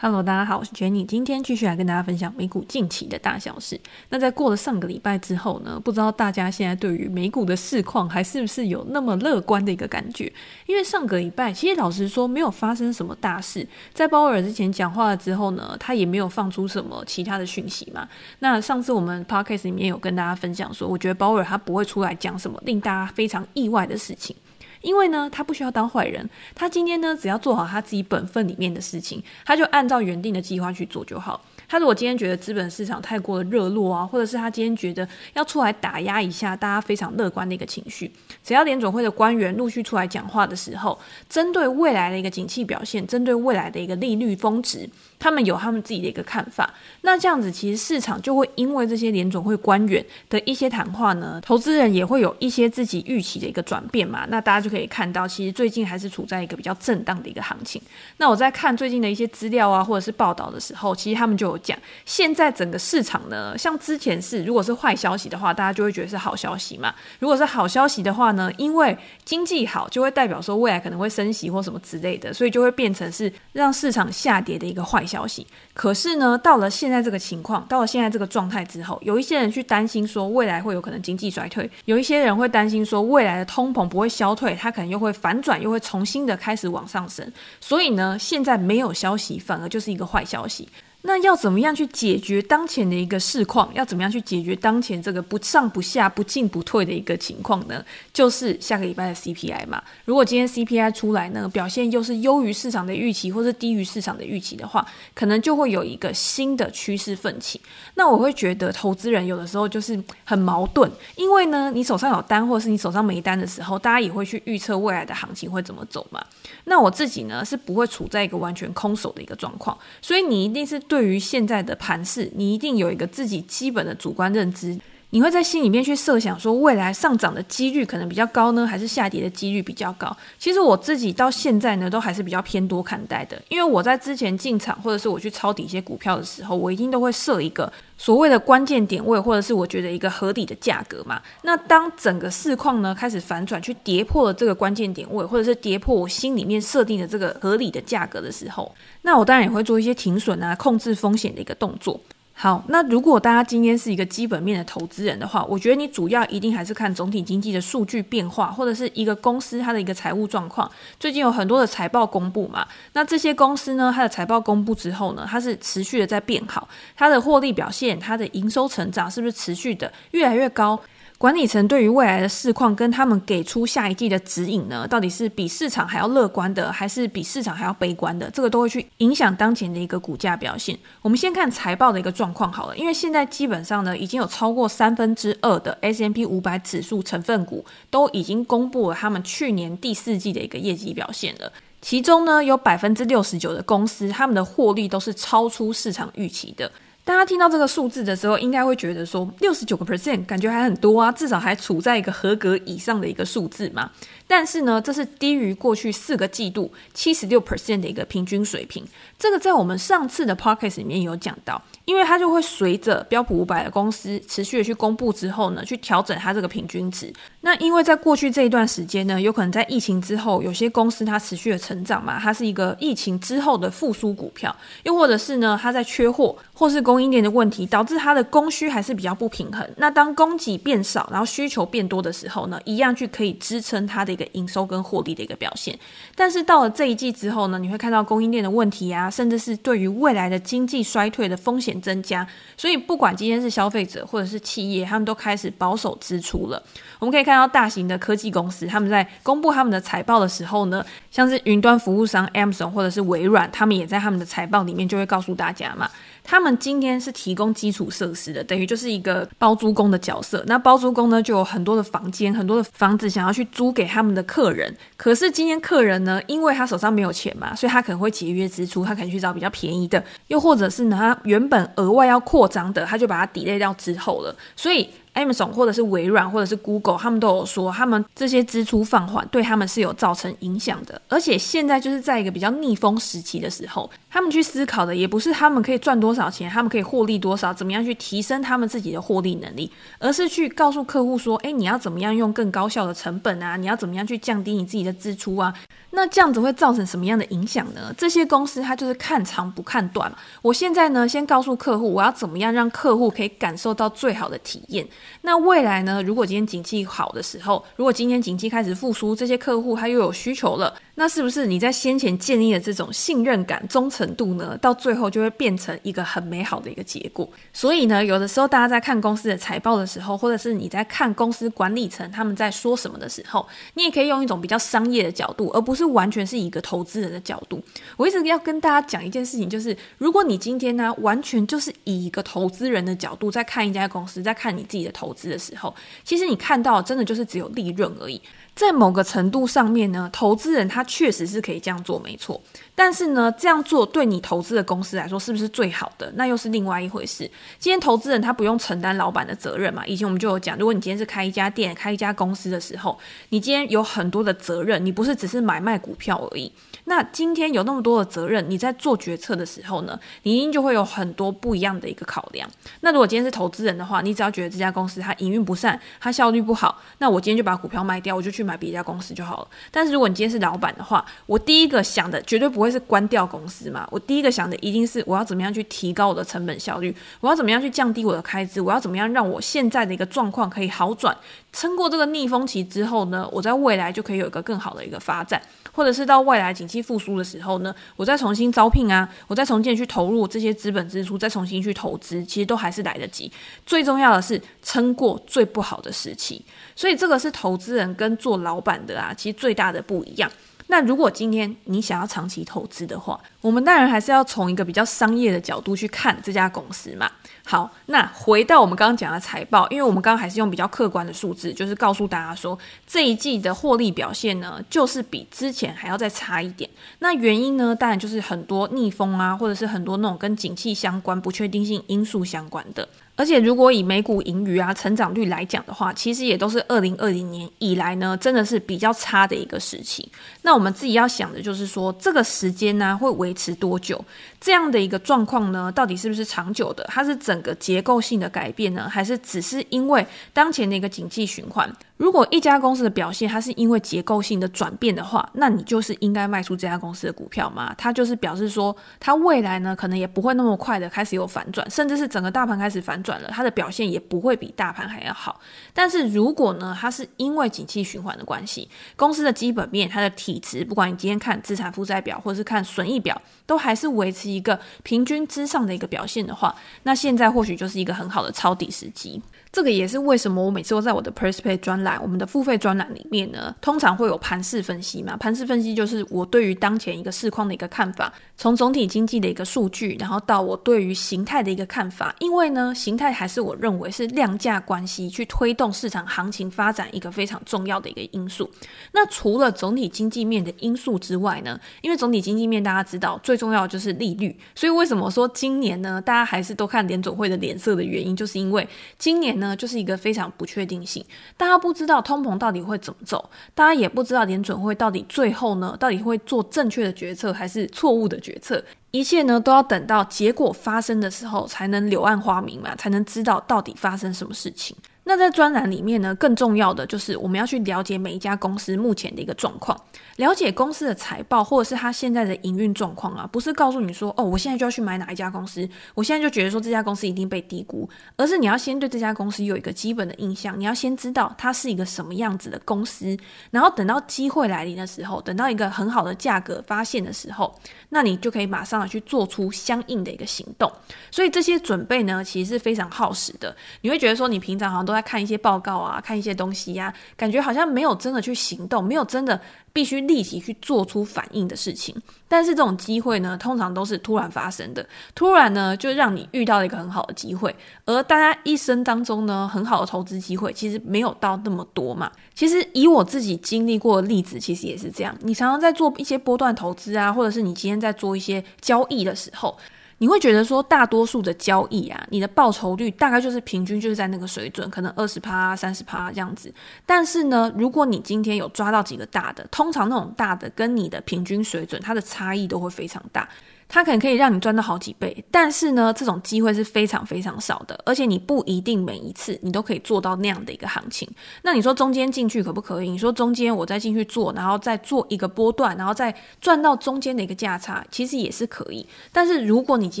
Hello，大家好，我是 Jenny，今天继续来跟大家分享美股近期的大小事。那在过了上个礼拜之后呢，不知道大家现在对于美股的市况还是不是有那么乐观的一个感觉？因为上个礼拜其实老实说没有发生什么大事，在鲍威尔之前讲话了之后呢，他也没有放出什么其他的讯息嘛。那上次我们 Podcast 里面有跟大家分享说，我觉得鲍威尔他不会出来讲什么令大家非常意外的事情。因为呢，他不需要当坏人，他今天呢，只要做好他自己本分里面的事情，他就按照原定的计划去做就好。他如果今天觉得资本市场太过的热络啊，或者是他今天觉得要出来打压一下大家非常乐观的一个情绪，只要联总会的官员陆续出来讲话的时候，针对未来的一个景气表现，针对未来的一个利率峰值，他们有他们自己的一个看法。那这样子，其实市场就会因为这些联总会官员的一些谈话呢，投资人也会有一些自己预期的一个转变嘛。那大家就可以看到，其实最近还是处在一个比较震荡的一个行情。那我在看最近的一些资料啊，或者是报道的时候，其实他们就有。讲现在整个市场呢，像之前是如果是坏消息的话，大家就会觉得是好消息嘛。如果是好消息的话呢，因为经济好，就会代表说未来可能会升息或什么之类的，所以就会变成是让市场下跌的一个坏消息。可是呢，到了现在这个情况，到了现在这个状态之后，有一些人去担心说未来会有可能经济衰退，有一些人会担心说未来的通膨不会消退，它可能又会反转，又会重新的开始往上升。所以呢，现在没有消息，反而就是一个坏消息。那要怎么样去解决当前的一个市况？要怎么样去解决当前这个不上不下、不进不退的一个情况呢？就是下个礼拜的 CPI 嘛。如果今天 CPI 出来呢，表现又是优于市场的预期，或是低于市场的预期的话，可能就会有一个新的趋势奋起。那我会觉得投资人有的时候就是很矛盾，因为呢，你手上有单，或是你手上没单的时候，大家也会去预测未来的行情会怎么走嘛。那我自己呢，是不会处在一个完全空手的一个状况，所以你一定是。对于现在的盘势，你一定有一个自己基本的主观认知，你会在心里面去设想说，未来上涨的几率可能比较高呢，还是下跌的几率比较高？其实我自己到现在呢，都还是比较偏多看待的，因为我在之前进场或者是我去抄底一些股票的时候，我一定都会设一个。所谓的关键点位，或者是我觉得一个合理的价格嘛。那当整个市况呢开始反转，去跌破了这个关键点位，或者是跌破我心里面设定的这个合理的价格的时候，那我当然也会做一些停损啊，控制风险的一个动作。好，那如果大家今天是一个基本面的投资人的话，我觉得你主要一定还是看总体经济的数据变化，或者是一个公司它的一个财务状况。最近有很多的财报公布嘛，那这些公司呢，它的财报公布之后呢，它是持续的在变好，它的获利表现，它的营收成长是不是持续的越来越高？管理层对于未来的市况跟他们给出下一季的指引呢，到底是比市场还要乐观的，还是比市场还要悲观的？这个都会去影响当前的一个股价表现。我们先看财报的一个状况好了，因为现在基本上呢，已经有超过三分之二的 S M P 五百指数成分股都已经公布了他们去年第四季的一个业绩表现了。其中呢，有百分之六十九的公司，他们的获利都是超出市场预期的。大家听到这个数字的时候，应该会觉得说六十九个 percent 感觉还很多啊，至少还处在一个合格以上的一个数字嘛。但是呢，这是低于过去四个季度七十六 percent 的一个平均水平。这个在我们上次的 podcast 里面有讲到，因为它就会随着标普五百的公司持续的去公布之后呢，去调整它这个平均值。那因为在过去这一段时间呢，有可能在疫情之后，有些公司它持续的成长嘛，它是一个疫情之后的复苏股票，又或者是呢，它在缺货或是供应链的问题，导致它的供需还是比较不平衡。那当供给变少，然后需求变多的时候呢，一样去可以支撑它的一个营收跟获利的一个表现。但是到了这一季之后呢，你会看到供应链的问题啊，甚至是对于未来的经济衰退的风险增加。所以不管今天是消费者或者是企业，他们都开始保守支出了。我们可以看到大型的科技公司，他们在公布他们的财报的时候呢，像是云端服务商 Amazon 或者是微软，他们也在他们的财报里面就会告诉大家嘛，他们今天是提供基础设施的，等于就是一个包租公的角色。那包租公呢，就有很多的房间，很多的房子想要去租给他们的客人。可是今天客人呢，因为他手上没有钱嘛，所以他可能会节约支出，他可能去找比较便宜的，又或者是呢，他原本额外要扩张的，他就把它抵赖掉之后了，所以。Amazon 或者是微软或者是 Google，他们都有说，他们这些支出放缓对他们是有造成影响的。而且现在就是在一个比较逆风时期的时候，他们去思考的也不是他们可以赚多少钱，他们可以获利多少，怎么样去提升他们自己的获利能力，而是去告诉客户说，哎，你要怎么样用更高效的成本啊？你要怎么样去降低你自己的支出啊？那这样子会造成什么样的影响呢？这些公司它就是看长不看短。我现在呢，先告诉客户，我要怎么样让客户可以感受到最好的体验。那未来呢，如果今天景气好的时候，如果今天景气开始复苏，这些客户他又有需求了。那是不是你在先前建立的这种信任感、忠诚度呢？到最后就会变成一个很美好的一个结果。所以呢，有的时候大家在看公司的财报的时候，或者是你在看公司管理层他们在说什么的时候，你也可以用一种比较商业的角度，而不是完全是一个投资人的角度。我一直要跟大家讲一件事情，就是如果你今天呢，完全就是以一个投资人的角度在看一家公司，在看你自己的投资的时候，其实你看到真的就是只有利润而已。在某个程度上面呢，投资人他确实是可以这样做，没错。但是呢，这样做对你投资的公司来说是不是最好的？那又是另外一回事。今天投资人他不用承担老板的责任嘛？以前我们就有讲，如果你今天是开一家店、开一家公司的时候，你今天有很多的责任，你不是只是买卖股票而已。那今天有那么多的责任，你在做决策的时候呢，你一定就会有很多不一样的一个考量。那如果今天是投资人的话，你只要觉得这家公司它营运不善，它效率不好，那我今天就把股票卖掉，我就去买别家公司就好了。但是如果你今天是老板的话，我第一个想的绝对不会是关掉公司嘛，我第一个想的一定是我要怎么样去提高我的成本效率，我要怎么样去降低我的开支，我要怎么样让我现在的一个状况可以好转，撑过这个逆风期之后呢，我在未来就可以有一个更好的一个发展。或者是到未来景气复苏的时候呢，我再重新招聘啊，我再重新去投入这些资本支出，再重新去投资，其实都还是来得及。最重要的是撑过最不好的时期，所以这个是投资人跟做老板的啊，其实最大的不一样。那如果今天你想要长期投资的话，我们当然还是要从一个比较商业的角度去看这家公司嘛。好，那回到我们刚刚讲的财报，因为我们刚刚还是用比较客观的数字，就是告诉大家说这一季的获利表现呢，就是比之前还要再差一点。那原因呢，当然就是很多逆风啊，或者是很多那种跟景气相关、不确定性因素相关的。而且，如果以每股盈余啊、成长率来讲的话，其实也都是二零二零年以来呢，真的是比较差的一个时期。那我们自己要想的就是说，这个时间呢、会维持多久？这样的一个状况呢，到底是不是长久的？它是整个结构性的改变呢，还是只是因为当前的一个经济循环？如果一家公司的表现它是因为结构性的转变的话，那你就是应该卖出这家公司的股票嘛？它就是表示说，它未来呢可能也不会那么快的开始有反转，甚至是整个大盘开始反转了，它的表现也不会比大盘还要好。但是如果呢，它是因为景气循环的关系，公司的基本面、它的体值，不管你今天看资产负债表或是看损益表，都还是维持一个平均之上的一个表现的话，那现在或许就是一个很好的抄底时机。这个也是为什么我每次都在我的 PressPlay 专栏，我们的付费专栏里面呢，通常会有盘势分析嘛。盘势分析就是我对于当前一个市况的一个看法，从总体经济的一个数据，然后到我对于形态的一个看法。因为呢，形态还是我认为是量价关系去推动市场行情发展一个非常重要的一个因素。那除了总体经济面的因素之外呢，因为总体经济面大家知道最重要就是利率，所以为什么说今年呢，大家还是都看联总会的脸色的原因，就是因为今年。呢，就是一个非常不确定性，大家不知道通膨到底会怎么走，大家也不知道联准会到底最后呢，到底会做正确的决策还是错误的决策，一切呢都要等到结果发生的时候才能柳暗花明嘛，才能知道到底发生什么事情。那在专栏里面呢，更重要的就是我们要去了解每一家公司目前的一个状况，了解公司的财报或者是它现在的营运状况啊，不是告诉你说哦，我现在就要去买哪一家公司，我现在就觉得说这家公司一定被低估，而是你要先对这家公司有一个基本的印象，你要先知道它是一个什么样子的公司，然后等到机会来临的时候，等到一个很好的价格发现的时候，那你就可以马上的去做出相应的一个行动。所以这些准备呢，其实是非常耗时的。你会觉得说，你平常好像都在看一些报告啊，看一些东西呀、感觉好像没有真的去行动，没有真的必须立即去做出反应的事情。但是这种机会呢，通常都是突然发生的，突然呢就让你遇到了一个很好的机会。而大家一生当中呢，很好的投资机会其实没有到那么多嘛。其实以我自己经历过的例子，其实也是这样。你常常在做一些波段投资啊，或者是你今天在做一些交易的时候。你会觉得说，大多数的交易啊，你的报酬率大概就是平均就是在那个水准，可能二十趴、三十趴这样子。但是呢，如果你今天有抓到几个大的，通常那种大的跟你的平均水准，它的差异都会非常大。它可能可以让你赚到好几倍，但是呢，这种机会是非常非常少的，而且你不一定每一次你都可以做到那样的一个行情。那你说中间进去可不可以？你说中间我再进去做，然后再做一个波段，然后再赚到中间的一个价差，其实也是可以。但是如果你今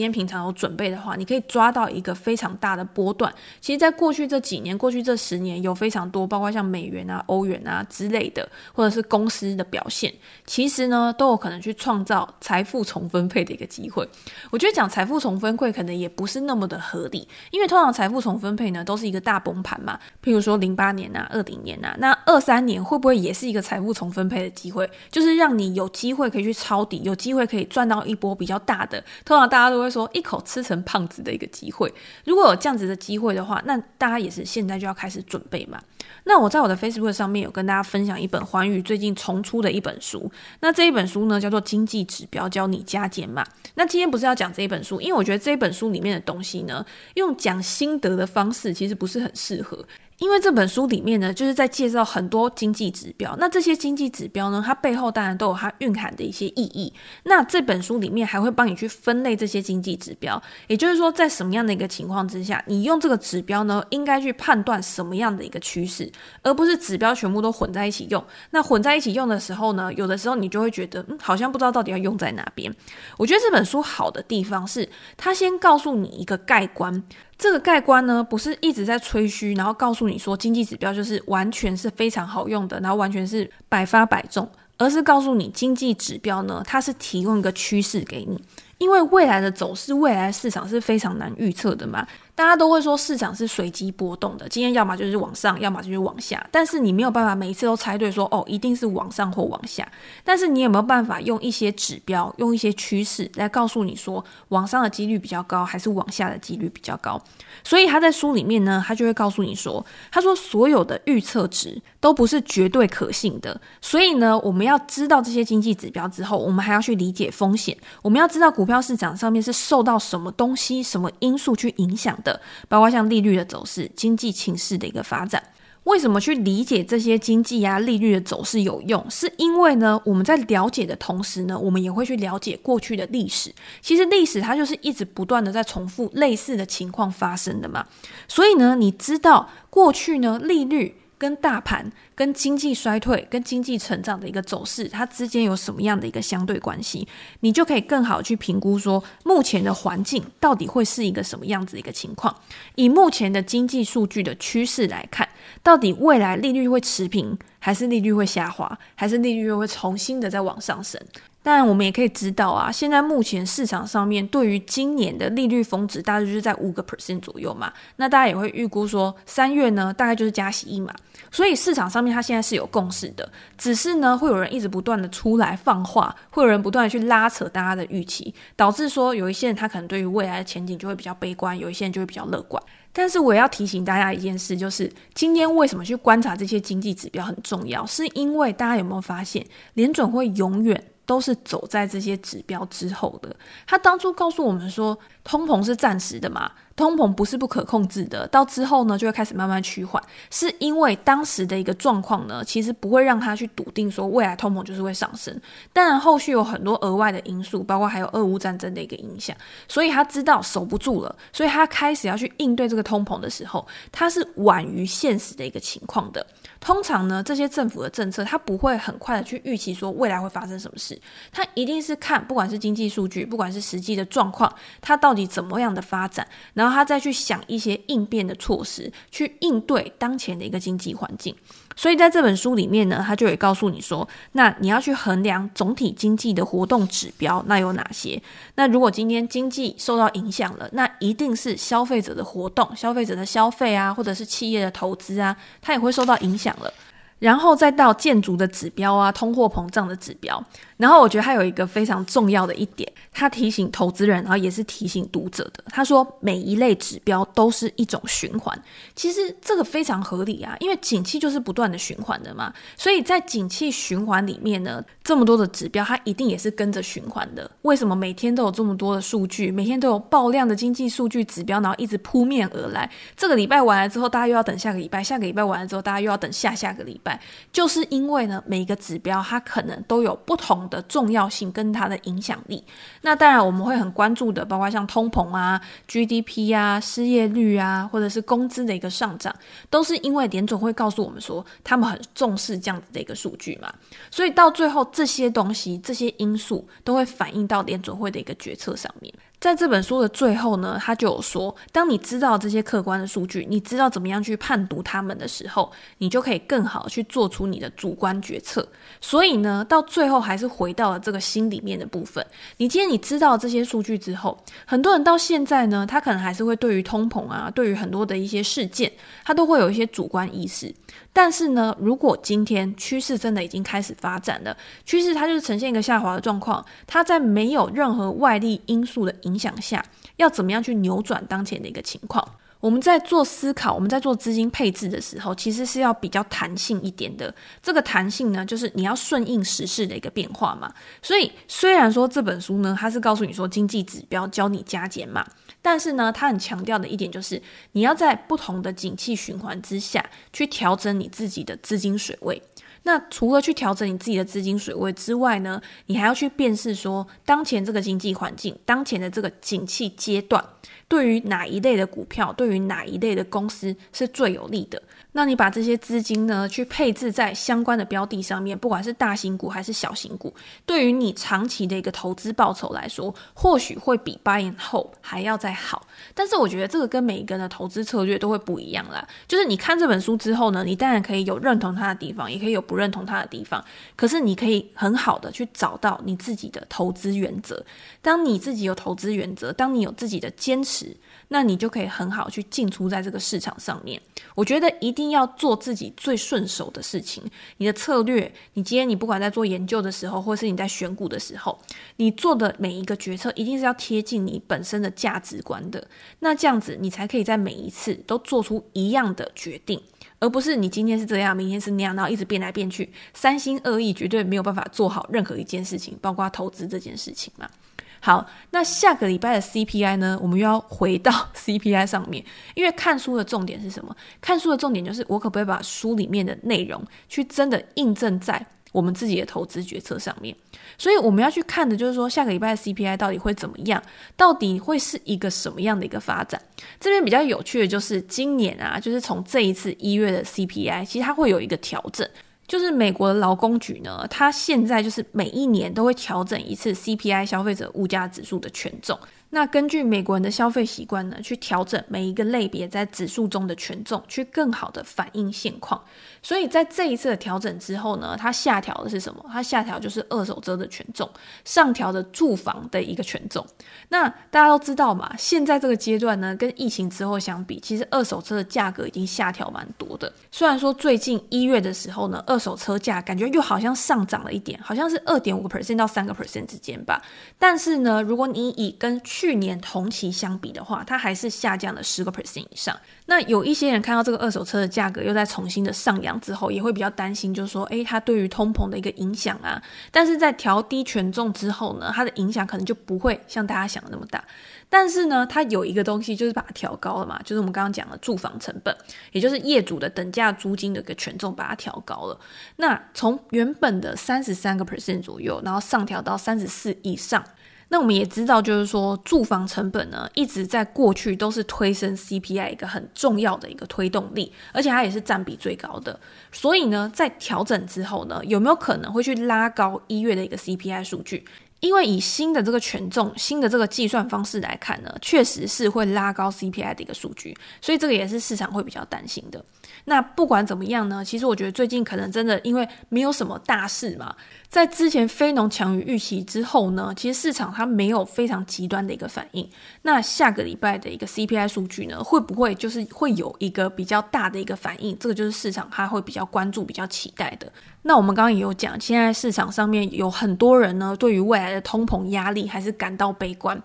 天平常有准备的话，你可以抓到一个非常大的波段。其实，在过去这几年，过去这十年，有非常多，包括像美元啊、欧元啊之类的，或者是公司的表现，其实呢，都有可能去创造财富重分配的。一个机会，我觉得讲财富重分配可能也不是那么的合理，因为通常财富重分配呢都是一个大崩盘嘛，譬如说零八年啊、二零年啊，那二三年会不会也是一个财富重分配的机会？就是让你有机会可以去抄底，有机会可以赚到一波比较大的，通常大家都会说一口吃成胖子的一个机会。如果有这样子的机会的话，那大家也是现在就要开始准备嘛。那我在我的 Facebook 上面有跟大家分享一本环宇最近重出的一本书，那这一本书呢叫做《经济指标教你加减码》。那今天不是要讲这一本书，因为我觉得这一本书里面的东西呢，用讲心得的方式其实不是很适合。因为这本书里面呢，就是在介绍很多经济指标。那这些经济指标呢，它背后当然都有它蕴含的一些意义。那这本书里面还会帮你去分类这些经济指标，也就是说，在什么样的一个情况之下，你用这个指标呢，应该去判断什么样的一个趋势，而不是指标全部都混在一起用。那混在一起用的时候呢，有的时候你就会觉得，嗯，好像不知道到底要用在哪边。我觉得这本书好的地方是，它先告诉你一个概观。这个盖观呢，不是一直在吹嘘，然后告诉你说经济指标就是完全是非常好用的，然后完全是百发百中，而是告诉你经济指标呢，它是提供一个趋势给你，因为未来的走势，未来市场是非常难预测的嘛。大家都会说市场是随机波动的，今天要么就是往上，要么就是往下。但是你没有办法每一次都猜对说，哦一定是往上或往下。但是你有没有办法用一些指标，用一些趋势来告诉你说，往上的几率比较高，还是往下的几率比较高？所以他在书里面呢，他就会告诉你说，他说所有的预测值都不是绝对可信的。所以呢，我们要知道这些经济指标之后，我们还要去理解风险。我们要知道股票市场上面是受到什么东西、什么因素去影响包括像利率的走势、经济情势的一个发展，为什么去理解这些经济啊、利率的走势有用？是因为呢，我们在了解的同时呢，我们也会去了解过去的历史。其实历史它就是一直不断的在重复类似的情况发生的嘛。所以呢，你知道过去呢，利率。跟大盘、跟经济衰退、跟经济成长的一个走势，它之间有什么样的一个相对关系？你就可以更好去评估说，目前的环境到底会是一个什么样子的一个情况。以目前的经济数据的趋势来看，到底未来利率会持平，还是利率会下滑，还是利率又会重新的再往上升？但，我们也可以知道啊，现在目前市场上面对于今年的利率峰值，大概就是在五个 percent 左右嘛。那大家也会预估说，三月呢，大概就是加息一码。所以市场上面它现在是有共识的，只是呢，会有人一直不断的出来放话，会有人不断的去拉扯大家的预期，导致说有一些人他可能对于未来的前景就会比较悲观，有一些人就会比较乐观。但是我也要提醒大家一件事，就是今天为什么去观察这些经济指标很重要，是因为大家有没有发现，联准会永远。都是走在这些指标之后的。他当初告诉我们说，通膨是暂时的嘛，通膨不是不可控制的，到之后呢就会开始慢慢趋缓。是因为当时的一个状况呢，其实不会让他去笃定说未来通膨就是会上升。当然后续有很多额外的因素，包括还有俄乌战争的一个影响，所以他知道守不住了，所以他开始要去应对这个通膨的时候，他是晚于现实的一个情况的。通常呢，这些政府的政策，他不会很快的去预期说未来会发生什么事，他一定是看不管是经济数据，不管是实际的状况，他到底你怎么样的发展，然后他再去想一些应变的措施，去应对当前的一个经济环境。所以在这本书里面呢，他就会告诉你说，那你要去衡量总体经济的活动指标，那有哪些？那如果今天经济受到影响了，那一定是消费者的活动、消费者的消费啊，或者是企业的投资啊，它也会受到影响了。然后再到建筑的指标啊，通货膨胀的指标。然后我觉得还有一个非常重要的一点，他提醒投资人，然后也是提醒读者的。他说每一类指标都是一种循环，其实这个非常合理啊，因为景气就是不断的循环的嘛。所以在景气循环里面呢，这么多的指标，它一定也是跟着循环的。为什么每天都有这么多的数据，每天都有爆量的经济数据指标，然后一直扑面而来？这个礼拜完了之后，大家又要等下个礼拜；下个礼拜完了之后，大家又要等下下个礼拜。就是因为呢，每一个指标它可能都有不同的重要性跟它的影响力。那当然我们会很关注的，包括像通膨啊、GDP 啊、失业率啊，或者是工资的一个上涨，都是因为联总会告诉我们说，他们很重视这样子的一个数据嘛。所以到最后，这些东西、这些因素都会反映到联总会的一个决策上面。在这本书的最后呢，他就有说，当你知道这些客观的数据，你知道怎么样去判读他们的时候，你就可以更好去做出你的主观决策。所以呢，到最后还是回到了这个心里面的部分。你今天你知道这些数据之后，很多人到现在呢，他可能还是会对于通膨啊，对于很多的一些事件，他都会有一些主观意识。但是呢，如果今天趋势真的已经开始发展了，趋势它就是呈现一个下滑的状况，它在没有任何外力因素的影响下，要怎么样去扭转当前的一个情况？我们在做思考，我们在做资金配置的时候，其实是要比较弹性一点的。这个弹性呢，就是你要顺应时事的一个变化嘛。所以，虽然说这本书呢，它是告诉你说经济指标教你加减嘛，但是呢，它很强调的一点就是，你要在不同的景气循环之下去调整你自己的资金水位。那除了去调整你自己的资金水位之外呢，你还要去辨识说，当前这个经济环境，当前的这个景气阶段。对于哪一类的股票，对于哪一类的公司是最有利的？那你把这些资金呢，去配置在相关的标的上面，不管是大型股还是小型股，对于你长期的一个投资报酬来说，或许会比 buy and hold 还要再好。但是我觉得这个跟每一个人的投资策略都会不一样啦。就是你看这本书之后呢，你当然可以有认同它的地方，也可以有不认同它的地方。可是你可以很好的去找到你自己的投资原则。当你自己有投资原则，当你有自己的坚持。那你就可以很好去进出在这个市场上面。我觉得一定要做自己最顺手的事情。你的策略，你今天你不管在做研究的时候，或是你在选股的时候，你做的每一个决策一定是要贴近你本身的价值观的。那这样子，你才可以在每一次都做出一样的决定，而不是你今天是这样，明天是那样，然后一直变来变去，三心二意，绝对没有办法做好任何一件事情，包括投资这件事情嘛。好，那下个礼拜的 CPI 呢？我们又要回到 CPI 上面，因为看书的重点是什么？看书的重点就是我可不可以把书里面的内容去真的印证在我们自己的投资决策上面？所以我们要去看的就是说，下个礼拜的 CPI 到底会怎么样？到底会是一个什么样的一个发展？这边比较有趣的就是今年啊，就是从这一次一月的 CPI，其实它会有一个调整。就是美国的劳工局呢，它现在就是每一年都会调整一次 CPI 消费者物价指数的权重。那根据美国人的消费习惯呢，去调整每一个类别在指数中的权重，去更好的反映现况。所以在这一次的调整之后呢，它下调的是什么？它下调就是二手车的权重，上调的住房的一个权重。那大家都知道嘛，现在这个阶段呢，跟疫情之后相比，其实二手车的价格已经下调蛮多的。虽然说最近一月的时候呢，二手车价感觉又好像上涨了一点，好像是二点五个 percent 到三个 percent 之间吧。但是呢，如果你以跟去年同期相比的话，它还是下降了十个 percent 以上。那有一些人看到这个二手车的价格又在重新的上扬之后，也会比较担心，就是说，诶，它对于通膨的一个影响啊。但是在调低权重之后呢，它的影响可能就不会像大家想的那么大。但是呢，它有一个东西就是把它调高了嘛，就是我们刚刚讲的住房成本，也就是业主的等价租金的一个权重把它调高了。那从原本的三十三个 percent 左右，然后上调到三十四以上。那我们也知道，就是说住房成本呢，一直在过去都是推升 CPI 一个很重要的一个推动力，而且它也是占比最高的。所以呢，在调整之后呢，有没有可能会去拉高一月的一个 CPI 数据？因为以新的这个权重、新的这个计算方式来看呢，确实是会拉高 CPI 的一个数据，所以这个也是市场会比较担心的。那不管怎么样呢，其实我觉得最近可能真的因为没有什么大事嘛，在之前非农强于预期之后呢，其实市场它没有非常极端的一个反应。那下个礼拜的一个 CPI 数据呢，会不会就是会有一个比较大的一个反应？这个就是市场它会比较关注、比较期待的。那我们刚刚也有讲，现在市场上面有很多人呢，对于未来的通膨压力还是感到悲观。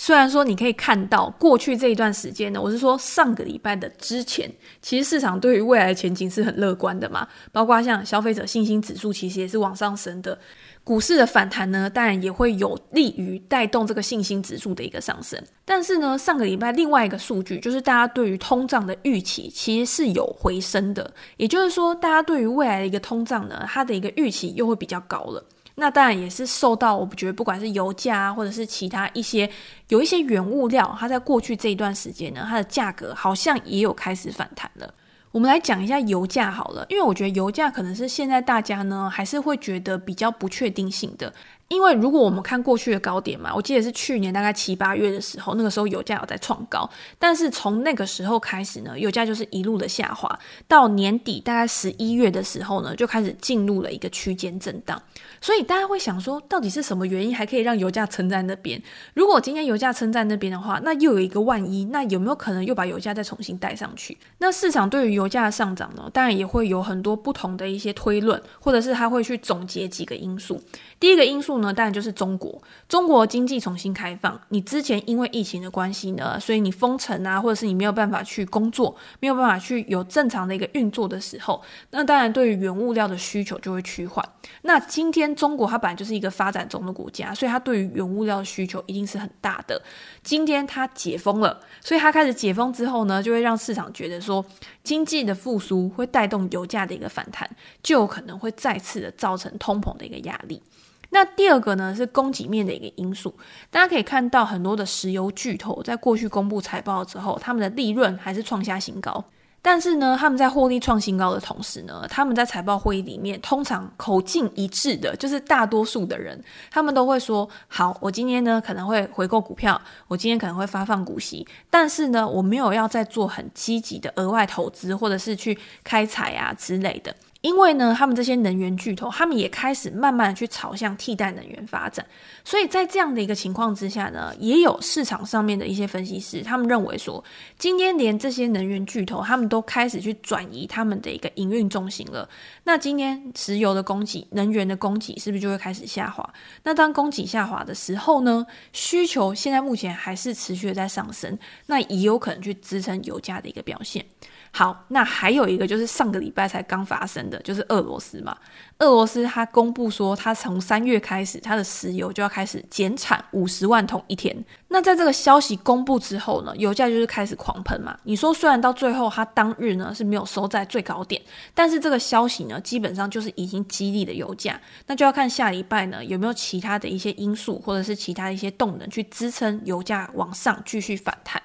虽然说你可以看到过去这一段时间呢，我是说上个礼拜的之前，其实市场对于未来的前景是很乐观的嘛。包括像消费者信心指数，其实也是往上升的。股市的反弹呢，当然也会有利于带动这个信心指数的一个上升。但是呢，上个礼拜另外一个数据就是大家对于通胀的预期其实是有回升的，也就是说，大家对于未来的一个通胀呢，它的一个预期又会比较高了。那当然也是受到，我觉得不管是油价啊，或者是其他一些有一些原物料，它在过去这一段时间呢，它的价格好像也有开始反弹了。我们来讲一下油价好了，因为我觉得油价可能是现在大家呢还是会觉得比较不确定性的。因为如果我们看过去的高点嘛，我记得是去年大概七八月的时候，那个时候油价有在创高，但是从那个时候开始呢，油价就是一路的下滑，到年底大概十一月的时候呢，就开始进入了一个区间震荡。所以大家会想说，到底是什么原因还可以让油价撑在那边？如果今天油价撑在那边的话，那又有一个万一，那有没有可能又把油价再重新带上去？那市场对于油价的上涨呢，当然也会有很多不同的一些推论，或者是他会去总结几个因素。第一个因素呢，当然就是中国，中国经济重新开放。你之前因为疫情的关系呢，所以你封城啊，或者是你没有办法去工作，没有办法去有正常的一个运作的时候，那当然对于原物料的需求就会趋缓。那今天中国它本来就是一个发展中的国家，所以它对于原物料的需求一定是很大的。今天它解封了，所以它开始解封之后呢，就会让市场觉得说，经济的复苏会带动油价的一个反弹，就有可能会再次的造成通膨的一个压力。那第二个呢，是供给面的一个因素，大家可以看到很多的石油巨头在过去公布财报之后，他们的利润还是创下新高。但是呢，他们在获利创新高的同时呢，他们在财报会议里面通常口径一致的，就是大多数的人，他们都会说：好，我今天呢可能会回购股票，我今天可能会发放股息，但是呢，我没有要再做很积极的额外投资，或者是去开采啊之类的。因为呢，他们这些能源巨头，他们也开始慢慢去朝向替代能源发展，所以在这样的一个情况之下呢，也有市场上面的一些分析师，他们认为说，今天连这些能源巨头，他们都开始去转移他们的一个营运重心了。那今天石油的供给、能源的供给是不是就会开始下滑？那当供给下滑的时候呢，需求现在目前还是持续的在上升，那也有可能去支撑油价的一个表现。好，那还有一个就是上个礼拜才刚发生的，就是俄罗斯嘛。俄罗斯它公布说，它从三月开始，它的石油就要开始减产五十万桶一天。那在这个消息公布之后呢，油价就是开始狂喷嘛。你说虽然到最后它当日呢是没有收在最高点，但是这个消息呢基本上就是已经激励了油价。那就要看下礼拜呢有没有其他的一些因素，或者是其他的一些动能去支撑油价往上继续反弹。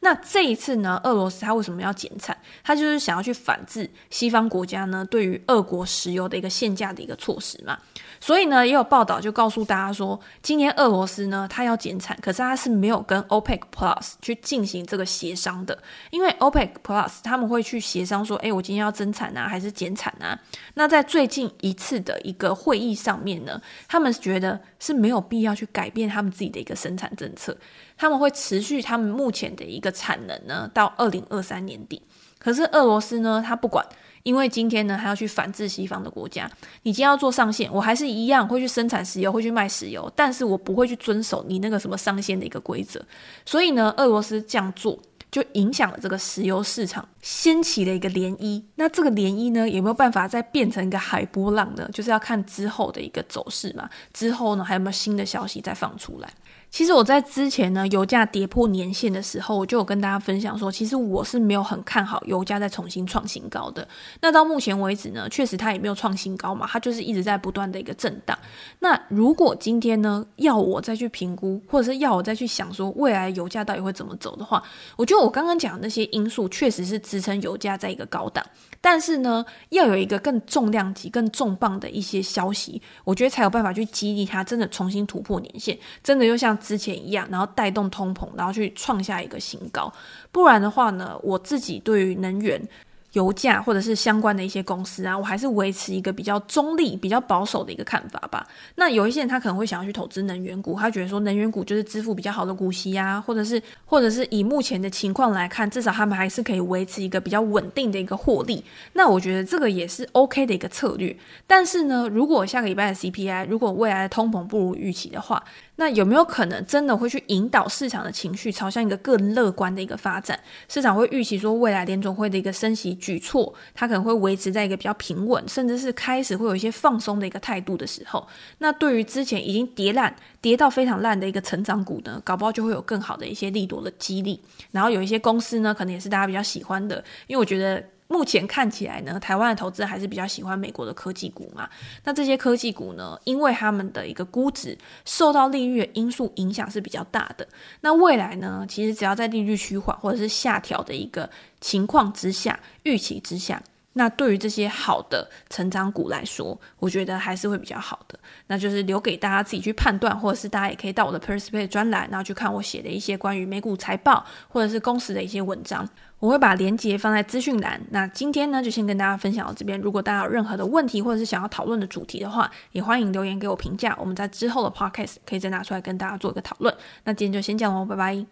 那这一次呢，俄罗斯它为什么要减产？它就是想要去反制西方国家呢对于俄国石油的一个限价的一个措施嘛。所以呢，也有报道就告诉大家说，今年俄罗斯呢它要减产，可是它是没有跟 OPEC Plus 去进行这个协商的，因为 OPEC Plus 他们会去协商说，哎，我今天要增产啊，还是减产啊？那在最近一次的一个会议上面呢，他们觉得是没有必要去改变他们自己的一个生产政策。他们会持续他们目前的一个产能呢，到二零二三年底。可是俄罗斯呢，他不管，因为今天呢，他要去反制西方的国家。你今天要做上限，我还是一样会去生产石油，会去卖石油，但是我不会去遵守你那个什么上限的一个规则。所以呢，俄罗斯这样做就影响了这个石油市场，掀起了一个涟漪。那这个涟漪呢，有没有办法再变成一个海波浪呢？就是要看之后的一个走势嘛。之后呢，还有没有新的消息再放出来？其实我在之前呢，油价跌破年线的时候，我就有跟大家分享说，其实我是没有很看好油价再重新创新高的。那到目前为止呢，确实它也没有创新高嘛，它就是一直在不断的一个震荡。那如果今天呢，要我再去评估，或者是要我再去想说未来油价到底会怎么走的话，我觉得我刚刚讲的那些因素确实是支撑油价在一个高档，但是呢，要有一个更重量级、更重磅的一些消息，我觉得才有办法去激励它真的重新突破年线，真的就像。之前一样，然后带动通膨，然后去创下一个新高。不然的话呢，我自己对于能源。油价或者是相关的一些公司啊，我还是维持一个比较中立、比较保守的一个看法吧。那有一些人他可能会想要去投资能源股，他觉得说能源股就是支付比较好的股息啊，或者是或者是以目前的情况来看，至少他们还是可以维持一个比较稳定的一个获利。那我觉得这个也是 OK 的一个策略。但是呢，如果下个礼拜的 CPI 如果未来的通膨不如预期的话，那有没有可能真的会去引导市场的情绪朝向一个更乐观的一个发展？市场会预期说未来联总会的一个升息举措，它可能会维持在一个比较平稳，甚至是开始会有一些放松的一个态度的时候，那对于之前已经跌烂、跌到非常烂的一个成长股呢，搞不好就会有更好的一些利多的激励。然后有一些公司呢，可能也是大家比较喜欢的，因为我觉得。目前看起来呢，台湾的投资还是比较喜欢美国的科技股嘛。那这些科技股呢，因为他们的一个估值受到利率的因素影响是比较大的。那未来呢，其实只要在利率趋缓或者是下调的一个情况之下，预期之下。那对于这些好的成长股来说，我觉得还是会比较好的。那就是留给大家自己去判断，或者是大家也可以到我的 Perspective 专栏，然后去看我写的一些关于美股财报或者是公司的一些文章。我会把链接放在资讯栏。那今天呢，就先跟大家分享到这边。如果大家有任何的问题，或者是想要讨论的主题的话，也欢迎留言给我评价。我们在之后的 Podcast 可以再拿出来跟大家做一个讨论。那今天就先这样喽，拜拜。